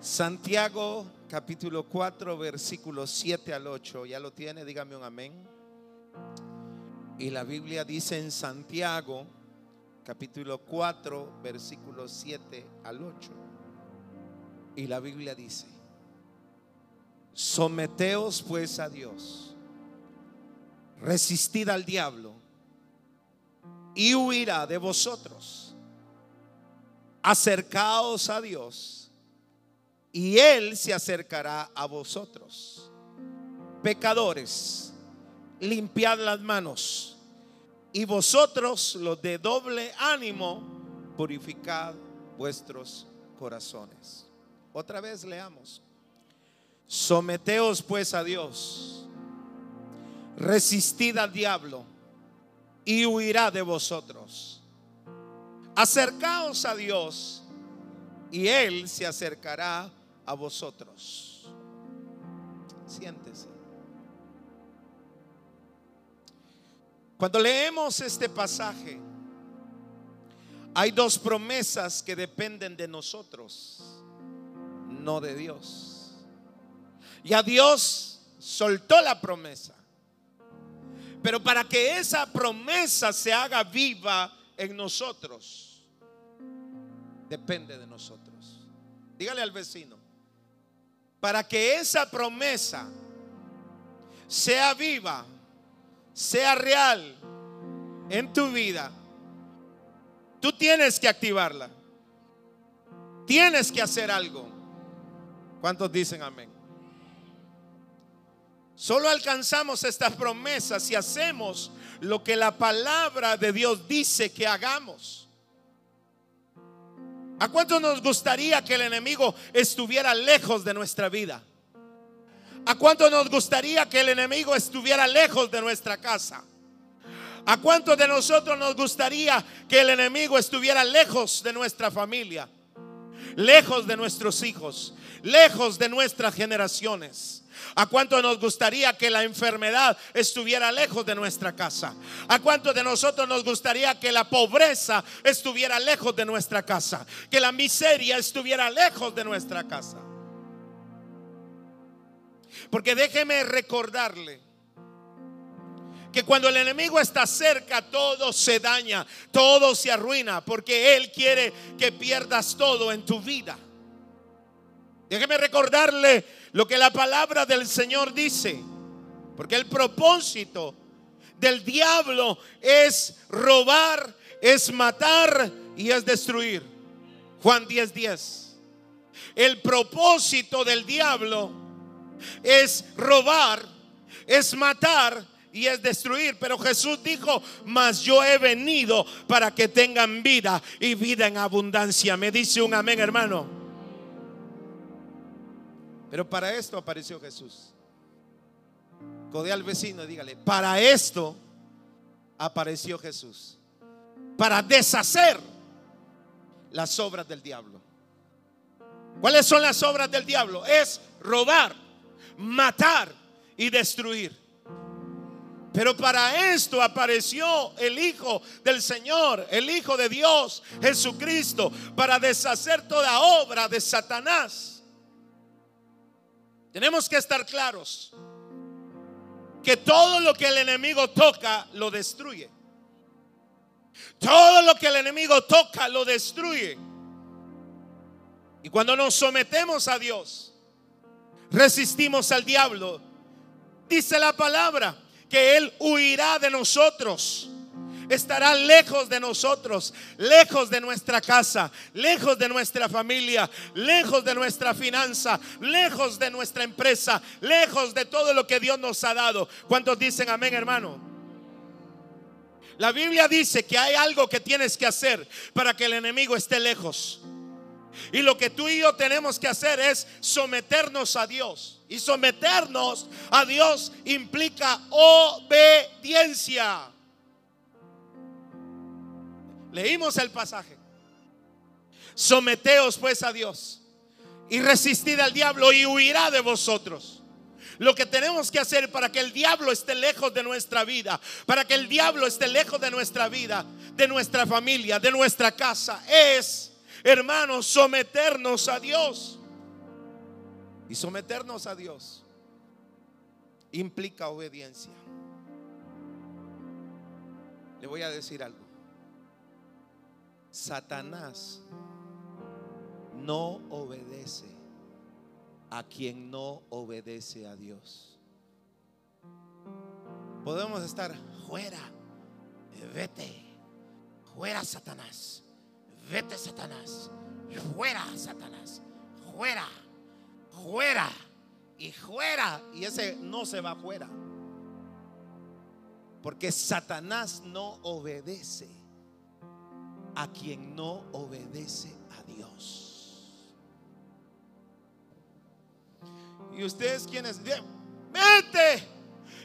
Santiago capítulo 4 versículos 7 al 8. ¿Ya lo tiene? Dígame un amén. Y la Biblia dice en Santiago capítulo 4 versículos 7 al 8. Y la Biblia dice, someteos pues a Dios, resistid al diablo y huirá de vosotros. Acercaos a Dios y Él se acercará a vosotros. Pecadores, limpiad las manos y vosotros los de doble ánimo, purificad vuestros corazones. Otra vez leamos. Someteos pues a Dios, resistid al diablo y huirá de vosotros. Acercaos a Dios y Él se acercará a vosotros. Siéntese. Cuando leemos este pasaje, hay dos promesas que dependen de nosotros, no de Dios. Ya Dios soltó la promesa. Pero para que esa promesa se haga viva en nosotros, depende de nosotros. Dígale al vecino, para que esa promesa sea viva, sea real en tu vida, tú tienes que activarla. Tienes que hacer algo. ¿Cuántos dicen amén? Solo alcanzamos estas promesas si hacemos lo que la palabra de Dios dice que hagamos. ¿A cuánto nos gustaría que el enemigo estuviera lejos de nuestra vida? ¿A cuánto nos gustaría que el enemigo estuviera lejos de nuestra casa? ¿A cuánto de nosotros nos gustaría que el enemigo estuviera lejos de nuestra familia? Lejos de nuestros hijos, lejos de nuestras generaciones. ¿A cuánto nos gustaría que la enfermedad estuviera lejos de nuestra casa? ¿A cuánto de nosotros nos gustaría que la pobreza estuviera lejos de nuestra casa? Que la miseria estuviera lejos de nuestra casa. Porque déjeme recordarle que cuando el enemigo está cerca, todo se daña, todo se arruina, porque Él quiere que pierdas todo en tu vida. Déjeme recordarle lo que la palabra del Señor dice. Porque el propósito del diablo es robar, es matar y es destruir. Juan 10:10. 10. El propósito del diablo es robar, es matar y es destruir. Pero Jesús dijo, mas yo he venido para que tengan vida y vida en abundancia. Me dice un amén, hermano. Pero para esto apareció Jesús. Codea al vecino y dígale, para esto apareció Jesús. Para deshacer las obras del diablo. ¿Cuáles son las obras del diablo? Es robar, matar y destruir. Pero para esto apareció el Hijo del Señor, el Hijo de Dios, Jesucristo, para deshacer toda obra de Satanás. Tenemos que estar claros que todo lo que el enemigo toca lo destruye. Todo lo que el enemigo toca lo destruye. Y cuando nos sometemos a Dios, resistimos al diablo, dice la palabra que Él huirá de nosotros estará lejos de nosotros, lejos de nuestra casa, lejos de nuestra familia, lejos de nuestra finanza, lejos de nuestra empresa, lejos de todo lo que Dios nos ha dado. ¿Cuántos dicen amén, hermano? La Biblia dice que hay algo que tienes que hacer para que el enemigo esté lejos. Y lo que tú y yo tenemos que hacer es someternos a Dios. Y someternos a Dios implica obediencia. Leímos el pasaje. Someteos pues a Dios y resistid al diablo y huirá de vosotros. Lo que tenemos que hacer para que el diablo esté lejos de nuestra vida, para que el diablo esté lejos de nuestra vida, de nuestra familia, de nuestra casa, es, hermanos, someternos a Dios. Y someternos a Dios implica obediencia. Le voy a decir algo. Satanás no obedece a quien no obedece a Dios. Podemos estar fuera, vete, fuera Satanás, vete Satanás, fuera Satanás, fuera, fuera y fuera. Y ese no se va fuera. Porque Satanás no obedece a quien no obedece a Dios. Y ustedes quienes, vete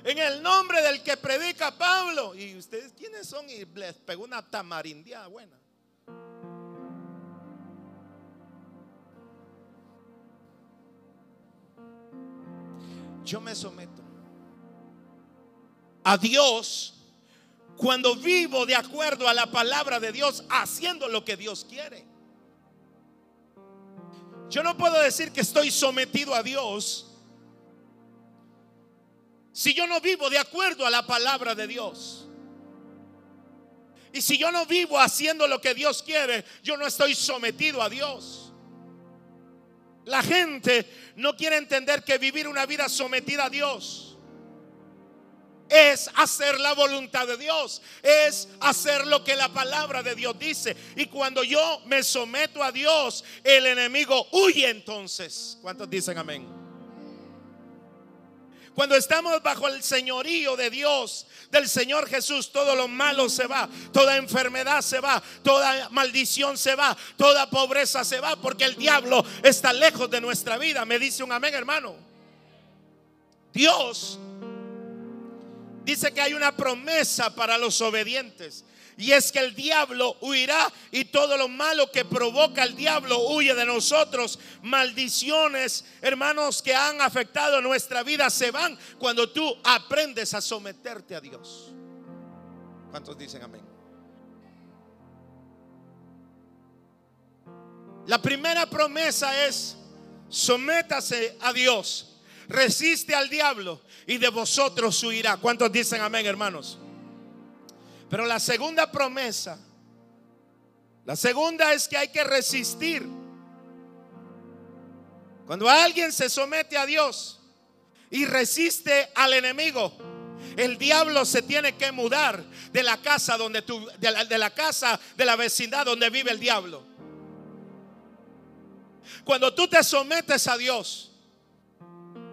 en el nombre del que predica Pablo. ¿Y ustedes quiénes son? Y les pegó una tamarindia buena. Yo me someto a Dios cuando vivo de acuerdo a la palabra de Dios, haciendo lo que Dios quiere. Yo no puedo decir que estoy sometido a Dios si yo no vivo de acuerdo a la palabra de Dios. Y si yo no vivo haciendo lo que Dios quiere, yo no estoy sometido a Dios. La gente no quiere entender que vivir una vida sometida a Dios es hacer la voluntad de Dios, es hacer lo que la palabra de Dios dice. Y cuando yo me someto a Dios, el enemigo huye entonces. ¿Cuántos dicen amén? Cuando estamos bajo el señorío de Dios, del Señor Jesús, todo lo malo se va, toda enfermedad se va, toda maldición se va, toda pobreza se va, porque el diablo está lejos de nuestra vida. Me dice un amén, hermano. Dios dice que hay una promesa para los obedientes. Y es que el diablo huirá y todo lo malo que provoca el diablo huye de nosotros. Maldiciones, hermanos, que han afectado nuestra vida se van cuando tú aprendes a someterte a Dios. ¿Cuántos dicen amén? La primera promesa es, sométase a Dios resiste al diablo y de vosotros huirá. ¿Cuántos dicen amén, hermanos? Pero la segunda promesa, la segunda es que hay que resistir. Cuando alguien se somete a Dios y resiste al enemigo, el diablo se tiene que mudar de la casa donde tú, de la, de la casa de la vecindad donde vive el diablo. Cuando tú te sometes a Dios,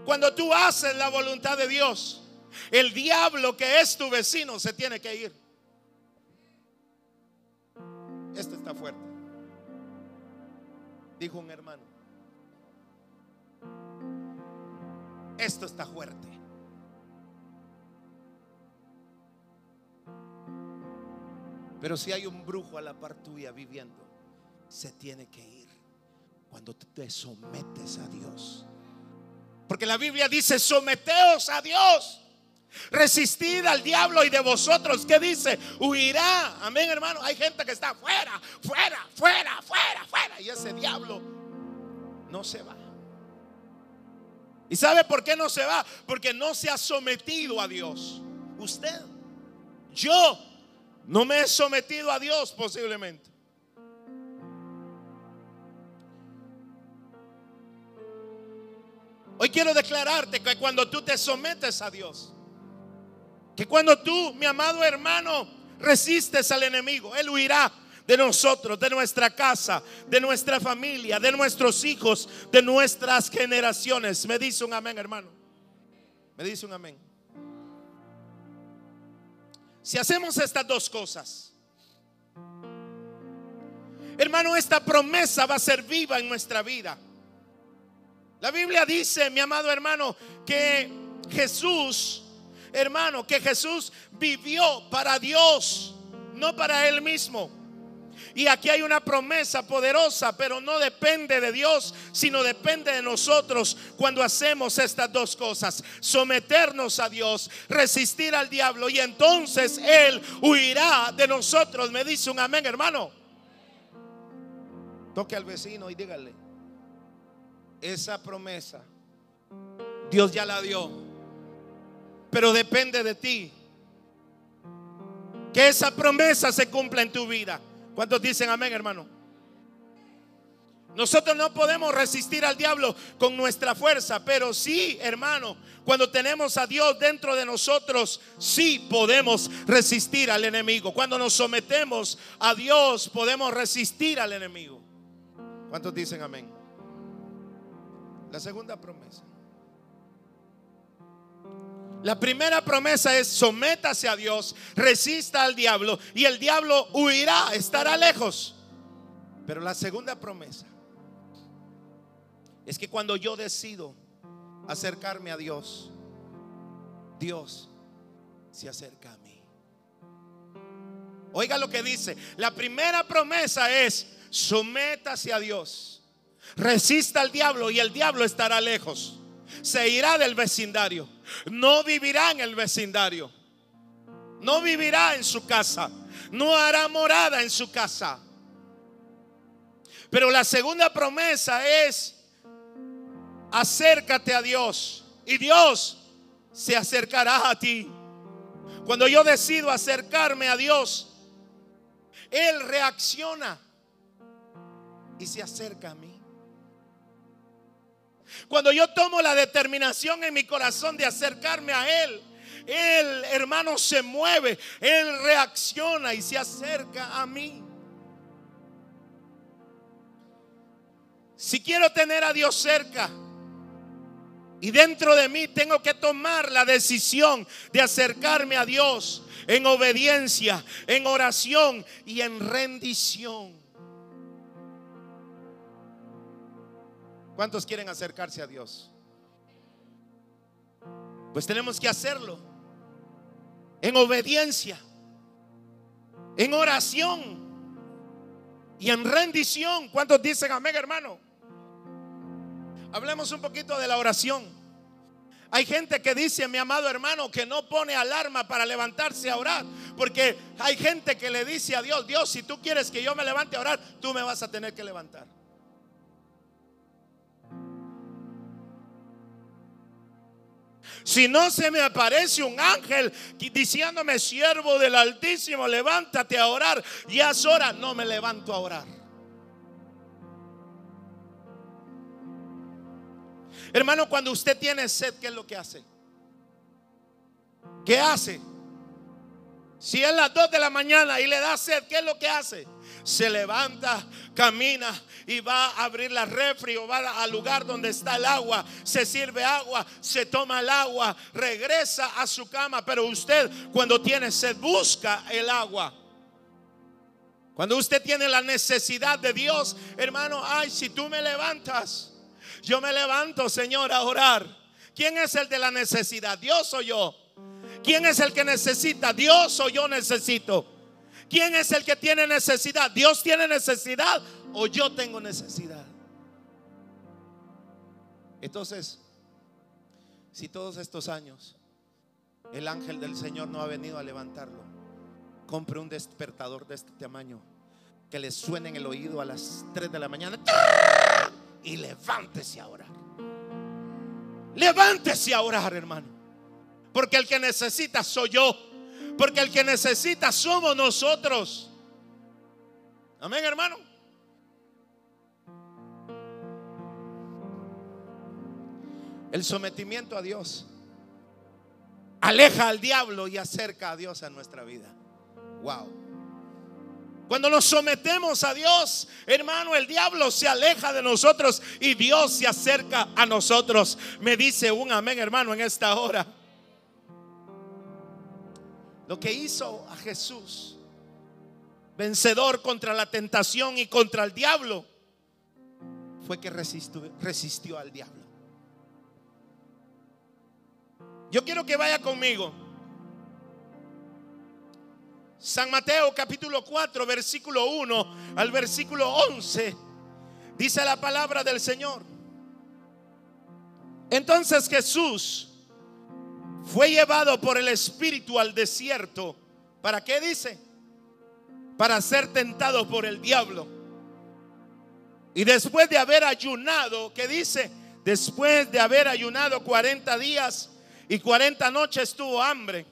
cuando tú haces la voluntad de Dios, el diablo que es tu vecino se tiene que ir. Esto está fuerte. Dijo un hermano. Esto está fuerte. Pero si hay un brujo a la par tuya viviendo, se tiene que ir cuando te sometes a Dios. Porque la Biblia dice, someteos a Dios. Resistid al diablo y de vosotros, ¿qué dice? Huirá. Amén, hermano. Hay gente que está fuera, fuera, fuera, fuera, fuera. Y ese diablo no se va. ¿Y sabe por qué no se va? Porque no se ha sometido a Dios. Usted, yo, no me he sometido a Dios posiblemente. Hoy quiero declararte que cuando tú te sometes a Dios, que cuando tú, mi amado hermano, resistes al enemigo, Él huirá de nosotros, de nuestra casa, de nuestra familia, de nuestros hijos, de nuestras generaciones. Me dice un amén, hermano. Me dice un amén. Si hacemos estas dos cosas, hermano, esta promesa va a ser viva en nuestra vida. La Biblia dice, mi amado hermano, que Jesús, hermano, que Jesús vivió para Dios, no para Él mismo. Y aquí hay una promesa poderosa, pero no depende de Dios, sino depende de nosotros cuando hacemos estas dos cosas. Someternos a Dios, resistir al diablo y entonces Él huirá de nosotros. Me dice un amén, hermano. Toque al vecino y dígale, esa promesa Dios ya la dio. Pero depende de ti. Que esa promesa se cumpla en tu vida. ¿Cuántos dicen amén, hermano? Nosotros no podemos resistir al diablo con nuestra fuerza, pero sí, hermano, cuando tenemos a Dios dentro de nosotros, sí podemos resistir al enemigo. Cuando nos sometemos a Dios, podemos resistir al enemigo. ¿Cuántos dicen amén? La segunda promesa. La primera promesa es sométase a Dios, resista al diablo y el diablo huirá, estará lejos. Pero la segunda promesa es que cuando yo decido acercarme a Dios, Dios se acerca a mí. Oiga lo que dice. La primera promesa es, sométase a Dios, resista al diablo y el diablo estará lejos. Se irá del vecindario. No vivirá en el vecindario. No vivirá en su casa. No hará morada en su casa. Pero la segunda promesa es acércate a Dios y Dios se acercará a ti. Cuando yo decido acercarme a Dios, Él reacciona y se acerca a mí. Cuando yo tomo la determinación en mi corazón de acercarme a Él, Él, hermano, se mueve, Él reacciona y se acerca a mí. Si quiero tener a Dios cerca, y dentro de mí tengo que tomar la decisión de acercarme a Dios en obediencia, en oración y en rendición. ¿Cuántos quieren acercarse a Dios? Pues tenemos que hacerlo en obediencia, en oración y en rendición. ¿Cuántos dicen amén, hermano? Hablemos un poquito de la oración. Hay gente que dice, mi amado hermano, que no pone alarma para levantarse a orar. Porque hay gente que le dice a Dios, Dios, si tú quieres que yo me levante a orar, tú me vas a tener que levantar. Si no se me aparece un ángel diciéndome, siervo del Altísimo, levántate a orar, ya es hora, no me levanto a orar. Hermano, cuando usted tiene sed, ¿qué es lo que hace? ¿Qué hace? Si es las 2 de la mañana y le da sed, ¿qué es lo que hace? Se levanta, camina y va a abrir la refri o va al lugar donde está el agua, se sirve agua, se toma el agua, regresa a su cama. Pero usted cuando tiene sed busca el agua. Cuando usted tiene la necesidad de Dios, hermano, ay, si tú me levantas yo me levanto, Señor, a orar. ¿Quién es el de la necesidad? ¿Dios o yo? ¿Quién es el que necesita? ¿Dios o yo necesito? ¿Quién es el que tiene necesidad? ¿Dios tiene necesidad o yo tengo necesidad? Entonces, si todos estos años el ángel del Señor no ha venido a levantarlo, compre un despertador de este tamaño que le suene en el oído a las 3 de la mañana y levántese a orar. Levántese a orar, hermano. Porque el que necesita soy yo. Porque el que necesita somos nosotros. Amén, hermano. El sometimiento a Dios aleja al diablo y acerca a Dios a nuestra vida. Wow. Cuando nos sometemos a Dios, hermano, el diablo se aleja de nosotros y Dios se acerca a nosotros. Me dice un amén, hermano, en esta hora. Lo que hizo a Jesús, vencedor contra la tentación y contra el diablo, fue que resistió, al diablo. Yo quiero que vaya conmigo San Mateo capítulo 4, versículo 1 al versículo 11. Dice la palabra del Señor. Entonces Jesús fue llevado por el Espíritu al desierto. ¿Para qué dice? Para ser tentado por el diablo. Y después de haber ayunado, que dice, después de haber ayunado 40 días y 40 noches tuvo hambre.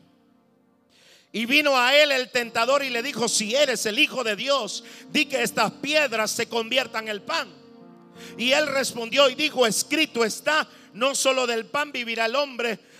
Y vino a él el tentador y le dijo, si eres el Hijo de Dios, di que estas piedras se conviertan en pan. Y él respondió y dijo, escrito está, no solo del pan vivirá el hombre,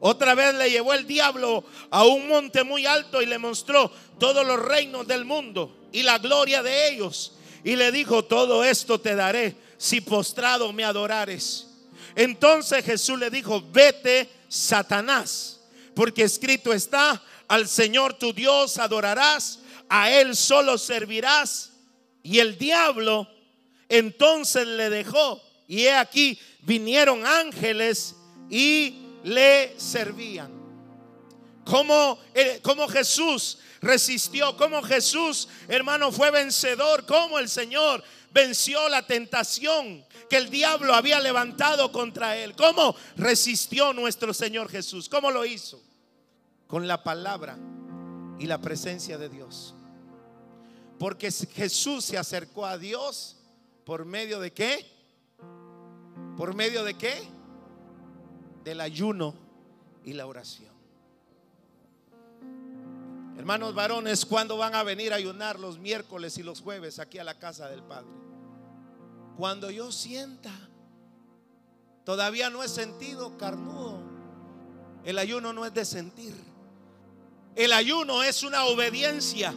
Otra vez le llevó el diablo a un monte muy alto y le mostró todos los reinos del mundo y la gloria de ellos. Y le dijo, todo esto te daré si postrado me adorares. Entonces Jesús le dijo, vete, Satanás, porque escrito está, al Señor tu Dios adorarás, a Él solo servirás. Y el diablo entonces le dejó. Y he aquí, vinieron ángeles y le servían. Como, eh, como Jesús resistió, como Jesús, hermano, fue vencedor, como el Señor venció la tentación que el diablo había levantado contra él. ¿Cómo resistió nuestro Señor Jesús? ¿Cómo lo hizo? con la palabra y la presencia de Dios. Porque Jesús se acercó a Dios por medio de qué? ¿Por medio de qué? Del ayuno y la oración. Hermanos varones, ¿cuándo van a venir a ayunar los miércoles y los jueves aquí a la casa del Padre? Cuando yo sienta, todavía no he sentido carnudo. El ayuno no es de sentir. El ayuno es una obediencia.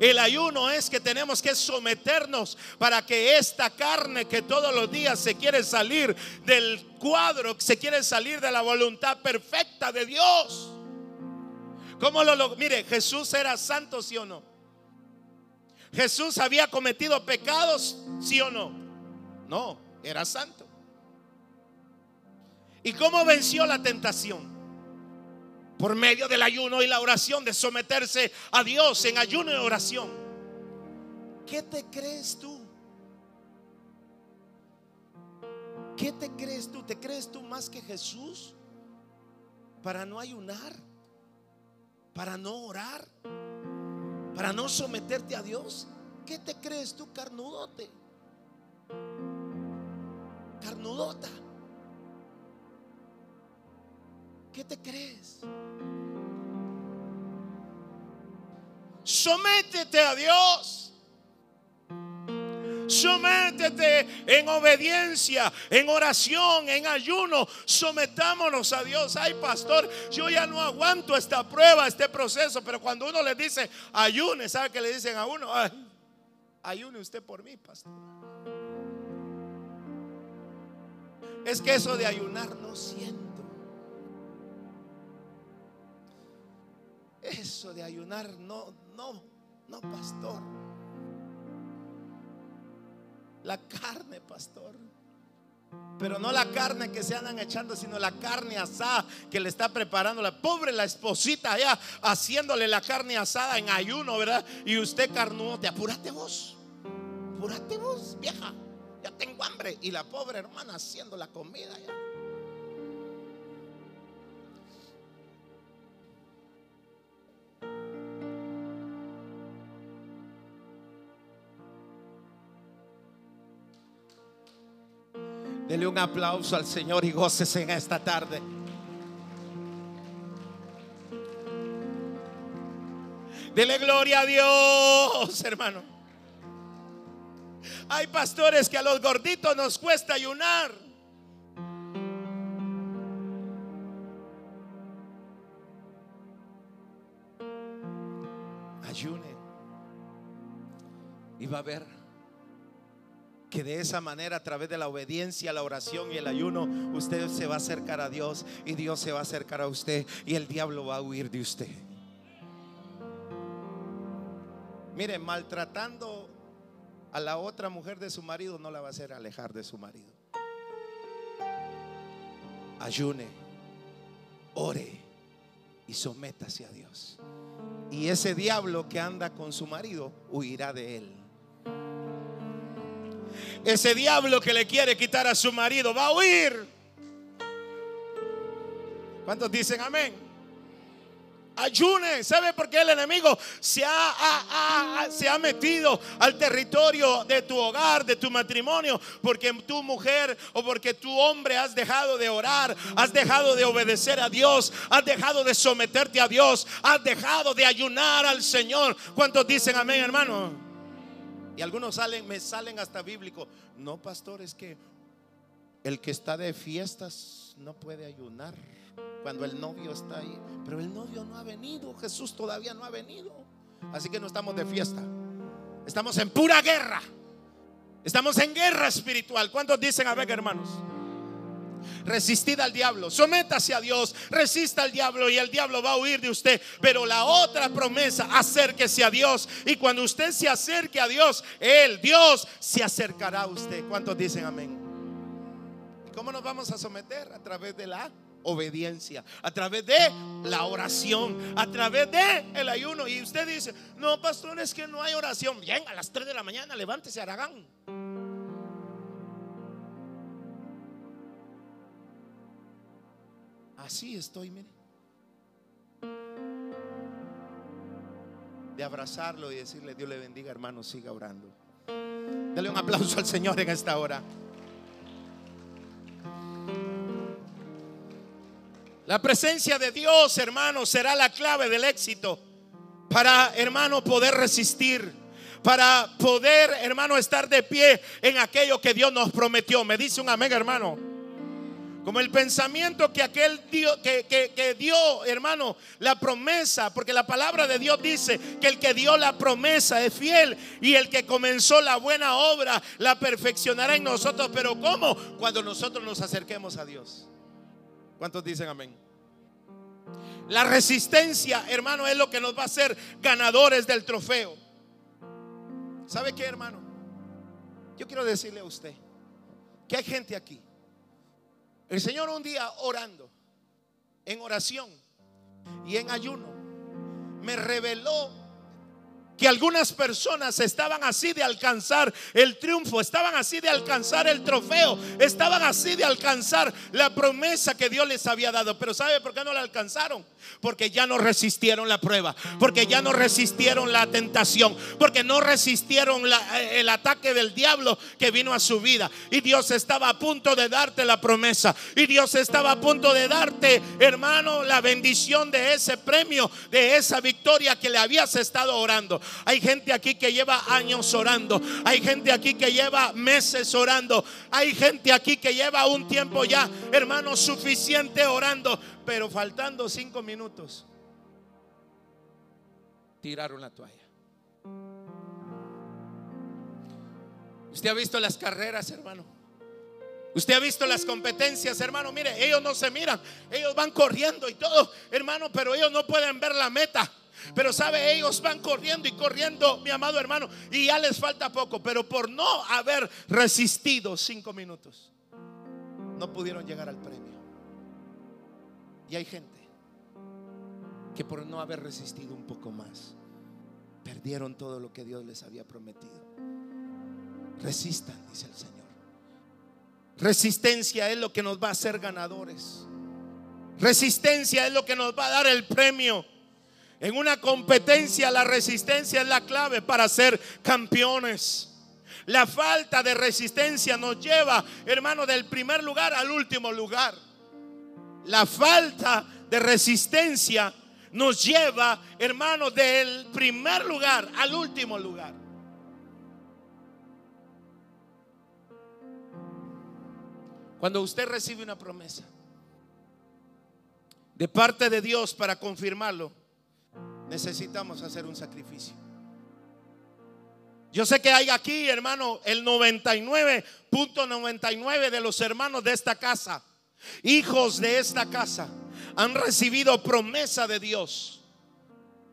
El ayuno es que tenemos que someternos para que esta carne que todos los días se quiere salir del cuadro, se quiere salir de la voluntad perfecta de Dios. ¿Cómo lo, Mire, Jesús era santo, sí o no. Jesús había cometido pecados, sí o no. No, era santo. ¿Y cómo venció la tentación? Por medio del ayuno y la oración, de someterse a Dios en ayuno y oración. ¿Qué te crees tú? ¿Qué te crees tú? ¿Te crees tú más que Jesús para no ayunar? ¿Para no orar? ¿Para no someterte a Dios? ¿Qué te crees tú, carnudote? Carnudota. ¿Qué te crees? Sométete a Dios. Sométete en obediencia, en oración, en ayuno. Sometámonos a Dios. Ay, pastor, yo ya no aguanto esta prueba, este proceso. Pero cuando uno le dice ayune, ¿sabe qué le dicen a uno? ayune usted por mí, pastor. Es que eso de ayunar no siento. Eso de ayunar, no, no, no, pastor. La carne, pastor. Pero no la carne que se andan echando, sino la carne asada que le está preparando la pobre la esposita allá haciéndole la carne asada en ayuno, ¿verdad? Y usted carnudo, te apúrate vos. Apúrate vos, vieja. Ya tengo hambre. Y la pobre hermana haciendo la comida ya. Dele un aplauso al Señor y goces en esta tarde. Dele gloria a Dios, hermano. Hay pastores que a los gorditos nos cuesta ayunar. Ayune. Y va a ver que de esa manera, a través de la obediencia, la oración y el ayuno, usted se va a acercar a Dios y Dios se va a acercar a usted y el diablo va a huir de usted. Mire, maltratando a la otra mujer de su marido no la va a hacer alejar de su marido. ayune, ore y sométase a Dios. Y ese diablo que anda con su marido huirá de él. Ese diablo que le quiere quitar a su marido va a huir. ¿Cuántos dicen amén? Ayune. ¿Sabe por qué el enemigo se ha, se ha metido al territorio de tu hogar, de tu matrimonio? Porque tu mujer o porque tu hombre has dejado de orar, has dejado de obedecer a Dios, has dejado de someterte a Dios, has dejado de ayunar al Señor. ¿Cuántos dicen amén, hermano? Y algunos salen, me salen hasta bíblico. No, pastor, es que el que está de fiestas no puede ayunar cuando el novio está ahí. Pero el novio no ha venido, Jesús todavía no ha venido. Así que no estamos de fiesta. Estamos en pura guerra. Estamos en guerra espiritual. ¿Cuántos dicen a ver, hermanos? Resistid al diablo, sométase a Dios, resista al diablo y el diablo va a huir de usted. Pero la otra promesa, acérquese a Dios. Y cuando usted se acerque a Dios, Él, Dios, se acercará a usted. ¿Cuántos dicen amén? ¿Y cómo nos vamos a someter? A través de la obediencia, a través de la oración, a través de el ayuno. Y usted dice, no, pastor, es que no hay oración. Bien, a las 3 de la mañana levántese, Aragán. Así estoy, mire. De abrazarlo y decirle, Dios le bendiga, hermano, siga orando. Dale un aplauso al Señor en esta hora. La presencia de Dios, hermano, será la clave del éxito para, hermano, poder resistir. Para poder, hermano, estar de pie en aquello que Dios nos prometió. Me dice un amén, hermano. Como el pensamiento que aquel Dios, que, que, dio, hermano, la promesa, porque la palabra de Dios dice que el que dio la promesa es fiel y el que comenzó la buena obra la perfeccionará en nosotros. Pero ¿cómo? Cuando nosotros nos acerquemos a Dios. ¿Cuántos dicen amén? La resistencia, hermano, es lo que nos va a hacer ganadores del trofeo. ¿Sabe qué, hermano? Yo quiero decirle a usted que hay gente aquí. El Señor un día orando, en oración y en ayuno, me reveló que algunas personas estaban así de alcanzar el triunfo, estaban así de alcanzar el trofeo, estaban así de alcanzar la promesa que Dios les había dado. Pero ¿sabe por qué no la alcanzaron? Porque ya no resistieron la prueba, porque ya no resistieron la tentación, porque no resistieron eh, el ataque del diablo que vino a su vida. Y Dios estaba a punto de darte la promesa. Y Dios estaba a punto de darte, hermano, la bendición de ese premio, de esa victoria que le habías estado orando. Hay gente aquí que lleva años orando. Hay gente aquí que lleva meses orando. Hay gente aquí que lleva un tiempo ya, hermano, suficiente orando pero faltando cinco minutos, tiraron la toalla. Usted ha visto las carreras, hermano. Usted ha visto las competencias, hermano. Mire, ellos no se miran, ellos van corriendo y todo, hermano, pero ellos no pueden ver la meta. Pero sabe, ellos van corriendo y corriendo, mi amado hermano, y ya les falta poco. Pero por no haber resistido cinco minutos, no pudieron llegar al premio. Y hay gente que por no haber resistido un poco más, perdieron todo lo que Dios les había prometido. Resistan, dice el Señor. Resistencia es lo que nos va a hacer ganadores. Resistencia es lo que nos va a dar el premio. En una competencia la resistencia es la clave para ser campeones. La falta de resistencia nos lleva, hermano, del primer lugar al último lugar la falta de resistencia nos lleva, hermano, del primer lugar al último lugar. Cuando usted recibe una promesa de parte de Dios para confirmarlo, necesitamos hacer un sacrificio. Yo sé que hay aquí, hermano, el 99.99 de los hermanos de esta casa hijos de esta casa, han recibido promesa de Dios.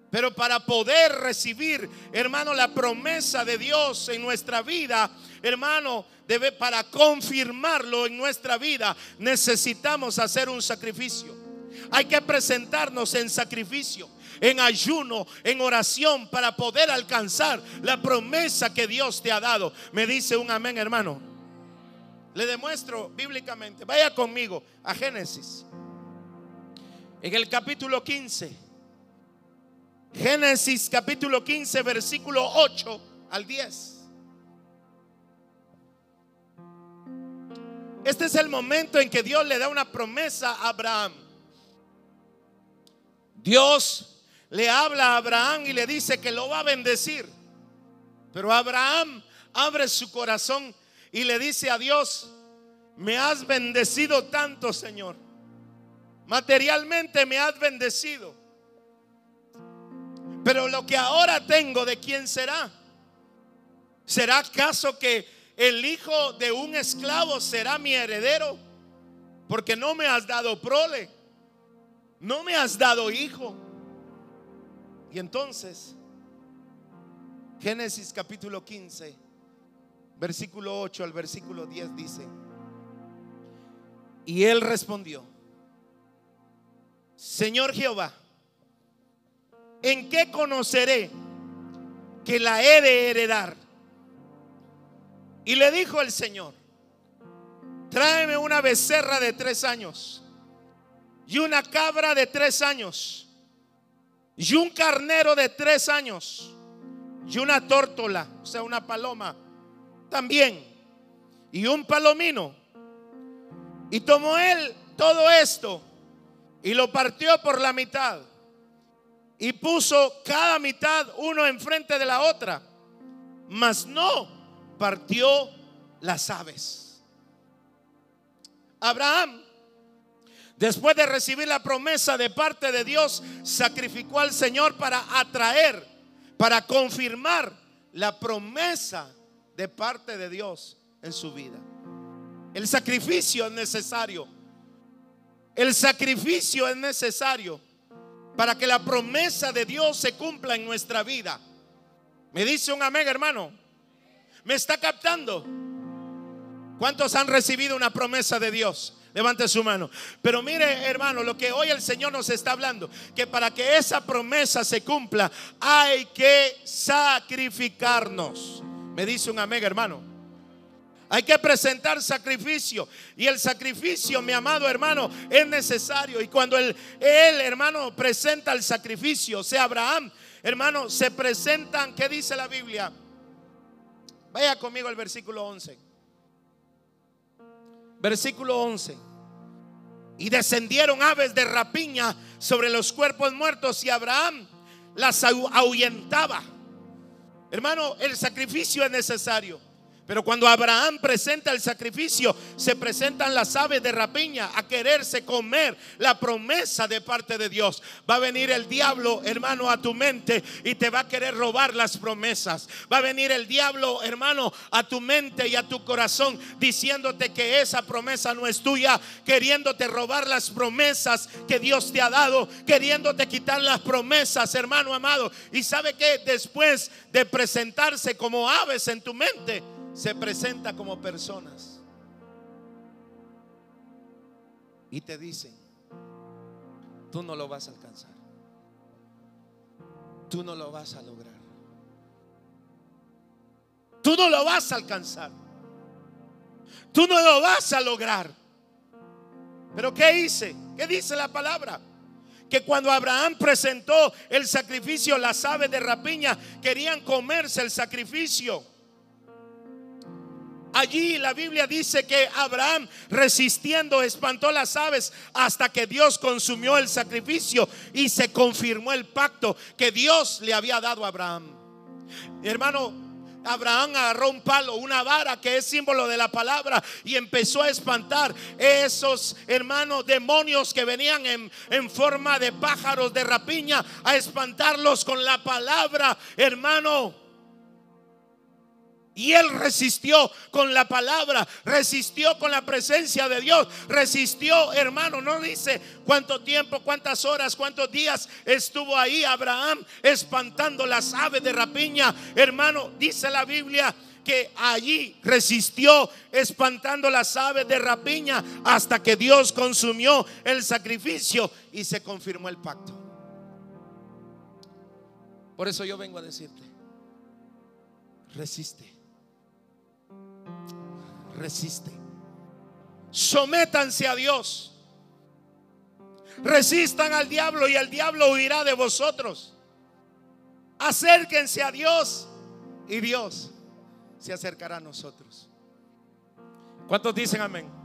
Pero para poder recibir, hermano, la promesa de Dios en nuestra vida, hermano, debe para confirmarlo en nuestra vida, necesitamos hacer un sacrificio. Hay que presentarnos en sacrificio, en ayuno, en oración para poder alcanzar la promesa que Dios te ha dado. Me dice un amén, hermano. Le demuestro bíblicamente. Vaya conmigo a Génesis. En el capítulo 15. Génesis capítulo 15, versículo 8 al 10. Este es el momento en que Dios le da una promesa a Abraham. Dios le habla a Abraham y le dice que lo va a bendecir. Pero Abraham abre su corazón y le dice a Dios, me has bendecido tanto, Señor. Materialmente me has bendecido. Pero lo que ahora tengo, ¿de quién será? ¿Será acaso que el hijo de un esclavo será mi heredero? Porque no me has dado prole, no me has dado hijo. Y entonces, Génesis capítulo 15, versículo 8 al versículo 10 dice, y él respondió, Señor Jehová, ¿en qué conoceré que la he de heredar? Y le dijo el Señor, tráeme una becerra de tres años y una cabra de tres años y un carnero de tres años y una tórtola, o sea, una paloma también y un palomino. Y tomó él todo esto y lo partió por la mitad y puso cada mitad uno enfrente de la otra, mas no partió las aves. Abraham, después de recibir la promesa de parte de Dios, sacrificó al Señor para atraer, para confirmar la promesa de parte de Dios en su vida. El sacrificio es necesario. El sacrificio es necesario para que la promesa de Dios se cumpla en nuestra vida. Me dice un amén, hermano. ¿Me está captando? ¿Cuántos han recibido una promesa de Dios? Levante su mano. Pero mire, hermano, lo que hoy el Señor nos está hablando, que para que esa promesa se cumpla, hay que sacrificarnos. Me dice un amén, hermano. Hay que presentar sacrificio. Y el sacrificio, mi amado hermano, es necesario. Y cuando él, hermano, presenta el sacrificio, sea, Abraham, hermano, se presentan, ¿qué dice la Biblia? Vaya conmigo al versículo 11. Versículo 11. Y descendieron aves de rapiña sobre los cuerpos muertos y Abraham las ahuyentaba. Hermano, el sacrificio es necesario. Pero cuando Abraham presenta el sacrificio, se presentan las aves de rapiña a quererse comer la promesa de parte de Dios. Va a venir el diablo, hermano, a tu mente y te va a querer robar las promesas. Va a venir el diablo, hermano, a tu mente y a tu corazón diciéndote que esa promesa no es tuya, queriéndote robar las promesas que Dios te ha dado, queriéndote quitar las promesas, hermano amado. Y sabe que después de presentarse como aves en tu mente, se presenta como personas y te dicen, tú no lo vas a alcanzar, tú no lo vas a lograr, tú no lo vas a alcanzar, tú no lo vas a lograr. Pero ¿qué hice? ¿Qué dice la palabra? que cuando Abraham presentó el sacrificio, las aves de rapiña querían comerse el sacrificio. Allí la Biblia dice que Abraham resistiendo espantó las aves hasta que Dios consumió el sacrificio y se confirmó el pacto que Dios le había dado a Abraham. Hermano, Abraham agarró un palo, una vara que es símbolo de la palabra y empezó a espantar esos hermanos demonios que venían en, en, forma de pájaros de rapiña, a espantarlos con la palabra, hermano. Y él resistió con la palabra, resistió con la presencia de Dios, resistió, hermano, no dice cuánto tiempo, cuántas horas, cuántos días estuvo ahí Abraham espantando las aves de rapiña. Hermano, dice la Biblia que allí resistió espantando las aves de rapiña hasta que Dios consumió el sacrificio y se confirmó el pacto. Por eso yo vengo a decirte, resiste resiste. Sométanse a Dios. Resistan al diablo y el diablo huirá de vosotros. Acérquense a Dios y Dios se acercará a nosotros. ¿Cuántos dicen amén?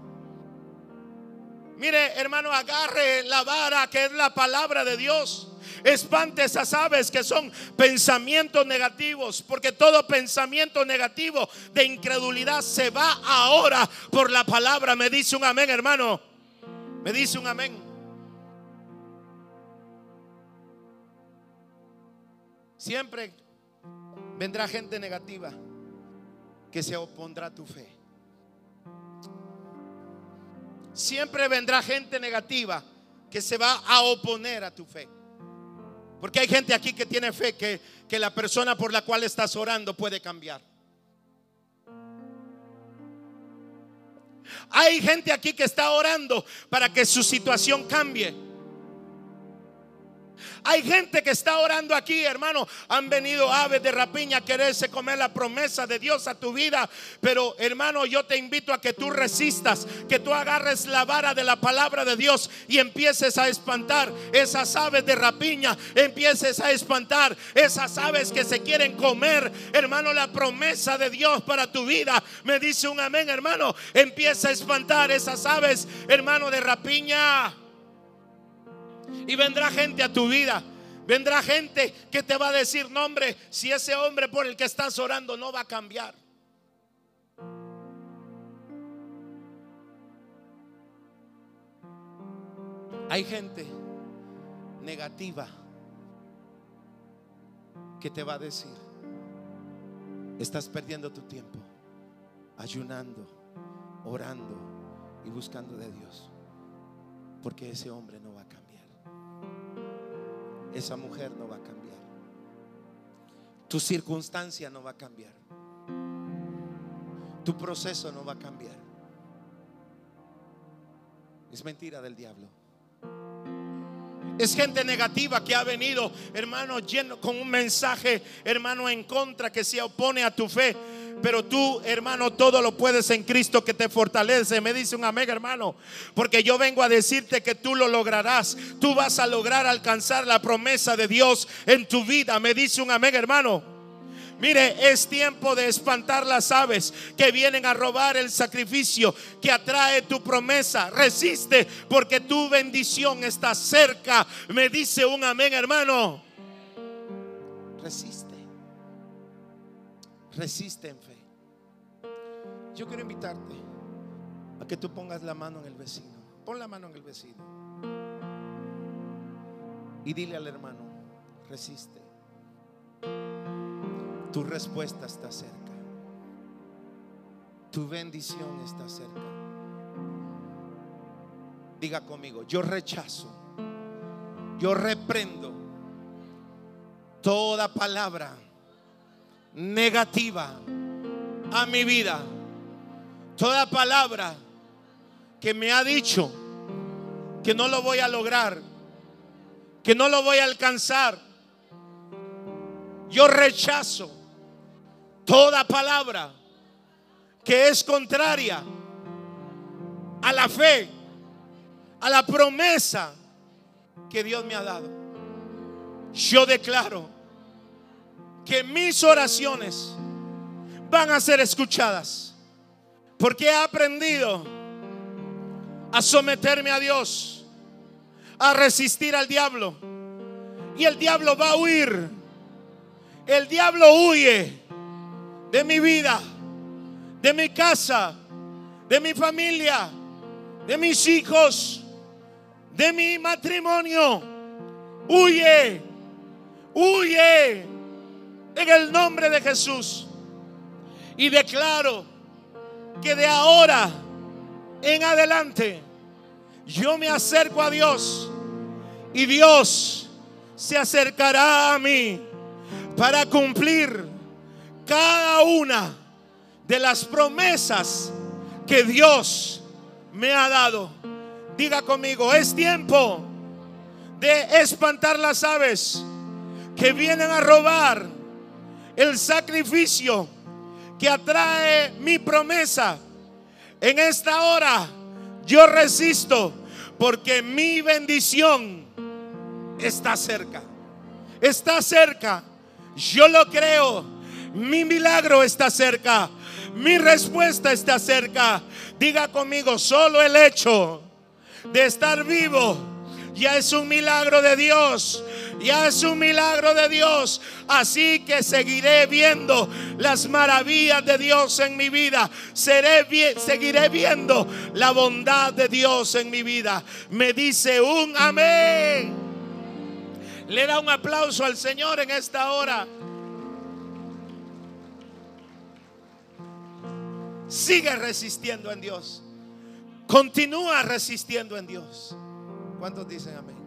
Mire, hermano, agarre la vara que es la palabra de Dios. Espante esas aves que son pensamientos negativos, porque todo pensamiento negativo de incredulidad se va ahora por la palabra. Me dice un amén, hermano. Me dice un amén. Siempre vendrá gente negativa que se opondrá a tu fe. Siempre vendrá gente negativa que se va a oponer a tu fe. Porque hay gente aquí que tiene fe que, que la persona por la cual estás orando puede cambiar. Hay gente aquí que está orando para que su situación cambie. Hay gente que está orando aquí, hermano. Han venido aves de rapiña a quererse comer la promesa de Dios a tu vida. Pero, hermano, yo te invito a que tú resistas, que tú agarres la vara de la palabra de Dios y empieces a espantar esas aves de rapiña. Empieces a espantar esas aves que se quieren comer, hermano, la promesa de Dios para tu vida. Me dice un amén, hermano. Empieza a espantar esas aves, hermano, de rapiña. Y vendrá gente a tu vida. Vendrá gente que te va a decir, no hombre, si ese hombre por el que estás orando no va a cambiar. Hay gente negativa que te va a decir, estás perdiendo tu tiempo ayunando, orando y buscando de Dios, porque ese hombre no esa mujer no va a cambiar. Tu circunstancia no va a cambiar. Tu proceso no va a cambiar. Es mentira del diablo. Es gente negativa que ha venido, hermano, lleno con un mensaje, hermano, en contra que se opone a tu fe. Pero tú, hermano, todo lo puedes en Cristo que te fortalece. Me dice un amén, hermano. Porque yo vengo a decirte que tú lo lograrás. Tú vas a lograr alcanzar la promesa de Dios en tu vida. Me dice un amén, hermano. Mire, es tiempo de espantar las aves que vienen a robar el sacrificio que atrae tu promesa. Resiste porque tu bendición está cerca. Me dice un amén, hermano. Resiste. Resiste en fe. Yo quiero invitarte a que tú pongas la mano en el vecino. Pon la mano en el vecino. Y dile al hermano, resiste. Tu respuesta está cerca. Tu bendición está cerca. Diga conmigo, yo rechazo, yo reprendo toda palabra negativa a mi vida. Toda palabra que me ha dicho que no lo voy a lograr, que no lo voy a alcanzar, yo rechazo toda palabra que es contraria a la fe, a la promesa que Dios me ha dado. Yo declaro que mis oraciones van a ser escuchadas. Porque he aprendido a someterme a Dios, a resistir al diablo. Y el diablo va a huir. El diablo huye de mi vida, de mi casa, de mi familia, de mis hijos, de mi matrimonio. Huye, huye en el nombre de Jesús. Y declaro que de ahora en adelante yo me acerco a Dios y Dios se acercará a mí para cumplir cada una de las promesas que Dios me ha dado. Diga conmigo, es tiempo de espantar las aves que vienen a robar el sacrificio que atrae mi promesa. En esta hora yo resisto porque mi bendición está cerca. Está cerca. Yo lo creo. Mi milagro está cerca. Mi respuesta está cerca. Diga conmigo, solo el hecho de estar vivo ya es un milagro de Dios. Ya es un milagro de Dios. Así que seguiré viendo las maravillas de Dios en mi vida. Seré seguiré viendo la bondad de Dios en mi vida. Me dice un amén. Le da un aplauso al Señor en esta hora. Sigue resistiendo en Dios. Continúa resistiendo en Dios. ¿Cuántos dicen amén?